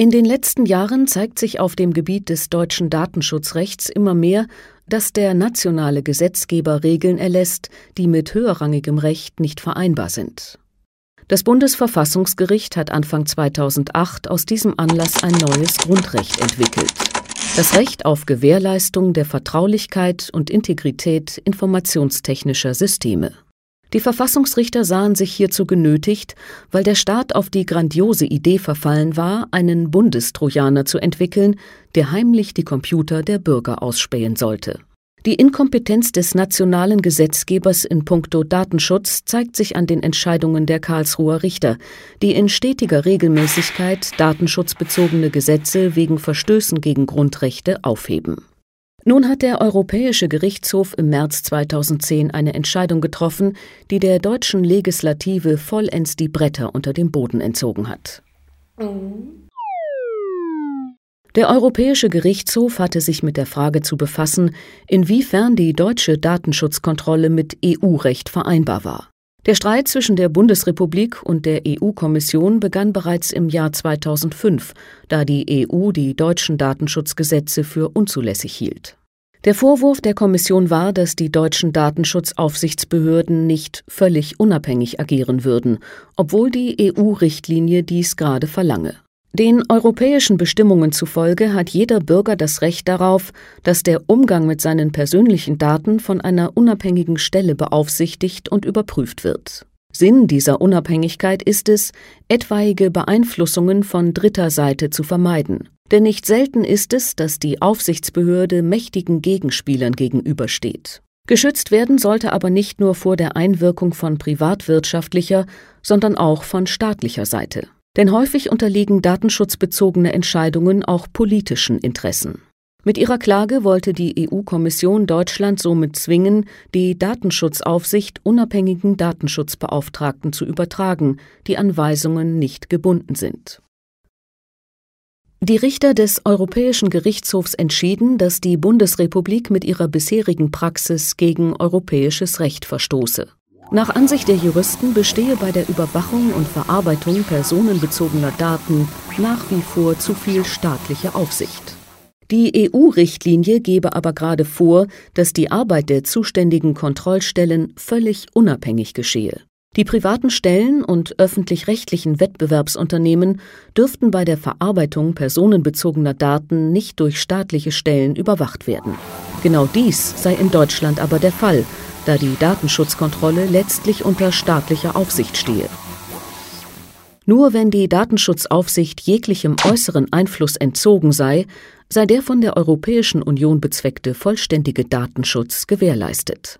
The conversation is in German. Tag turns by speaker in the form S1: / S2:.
S1: In den letzten Jahren zeigt sich auf dem Gebiet des deutschen Datenschutzrechts immer mehr, dass der nationale Gesetzgeber Regeln erlässt, die mit höherrangigem Recht nicht vereinbar sind. Das Bundesverfassungsgericht hat Anfang 2008 aus diesem Anlass ein neues Grundrecht entwickelt. Das Recht auf Gewährleistung der Vertraulichkeit und Integrität informationstechnischer Systeme. Die Verfassungsrichter sahen sich hierzu genötigt, weil der Staat auf die grandiose Idee verfallen war, einen Bundestrojaner zu entwickeln, der heimlich die Computer der Bürger ausspähen sollte. Die Inkompetenz des nationalen Gesetzgebers in puncto Datenschutz zeigt sich an den Entscheidungen der Karlsruher Richter, die in stetiger Regelmäßigkeit datenschutzbezogene Gesetze wegen Verstößen gegen Grundrechte aufheben. Nun hat der Europäische Gerichtshof im März 2010 eine Entscheidung getroffen, die der deutschen Legislative vollends die Bretter unter dem Boden entzogen hat. Der Europäische Gerichtshof hatte sich mit der Frage zu befassen, inwiefern die deutsche Datenschutzkontrolle mit EU-Recht vereinbar war. Der Streit zwischen der Bundesrepublik und der EU-Kommission begann bereits im Jahr 2005, da die EU die deutschen Datenschutzgesetze für unzulässig hielt. Der Vorwurf der Kommission war, dass die deutschen Datenschutzaufsichtsbehörden nicht völlig unabhängig agieren würden, obwohl die EU-Richtlinie dies gerade verlange. Den europäischen Bestimmungen zufolge hat jeder Bürger das Recht darauf, dass der Umgang mit seinen persönlichen Daten von einer unabhängigen Stelle beaufsichtigt und überprüft wird. Sinn dieser Unabhängigkeit ist es, etwaige Beeinflussungen von dritter Seite zu vermeiden. Denn nicht selten ist es, dass die Aufsichtsbehörde mächtigen Gegenspielern gegenübersteht. Geschützt werden sollte aber nicht nur vor der Einwirkung von privatwirtschaftlicher, sondern auch von staatlicher Seite. Denn häufig unterliegen datenschutzbezogene Entscheidungen auch politischen Interessen. Mit ihrer Klage wollte die EU-Kommission Deutschland somit zwingen, die Datenschutzaufsicht unabhängigen Datenschutzbeauftragten zu übertragen, die an Weisungen nicht gebunden sind. Die Richter des Europäischen Gerichtshofs entschieden, dass die Bundesrepublik mit ihrer bisherigen Praxis gegen europäisches Recht verstoße. Nach Ansicht der Juristen bestehe bei der Überwachung und Verarbeitung personenbezogener Daten nach wie vor zu viel staatliche Aufsicht. Die EU-Richtlinie gebe aber gerade vor, dass die Arbeit der zuständigen Kontrollstellen völlig unabhängig geschehe. Die privaten Stellen und öffentlich-rechtlichen Wettbewerbsunternehmen dürften bei der Verarbeitung personenbezogener Daten nicht durch staatliche Stellen überwacht werden. Genau dies sei in Deutschland aber der Fall, da die Datenschutzkontrolle letztlich unter staatlicher Aufsicht stehe. Nur wenn die Datenschutzaufsicht jeglichem äußeren Einfluss entzogen sei, sei der von der Europäischen Union bezweckte vollständige Datenschutz gewährleistet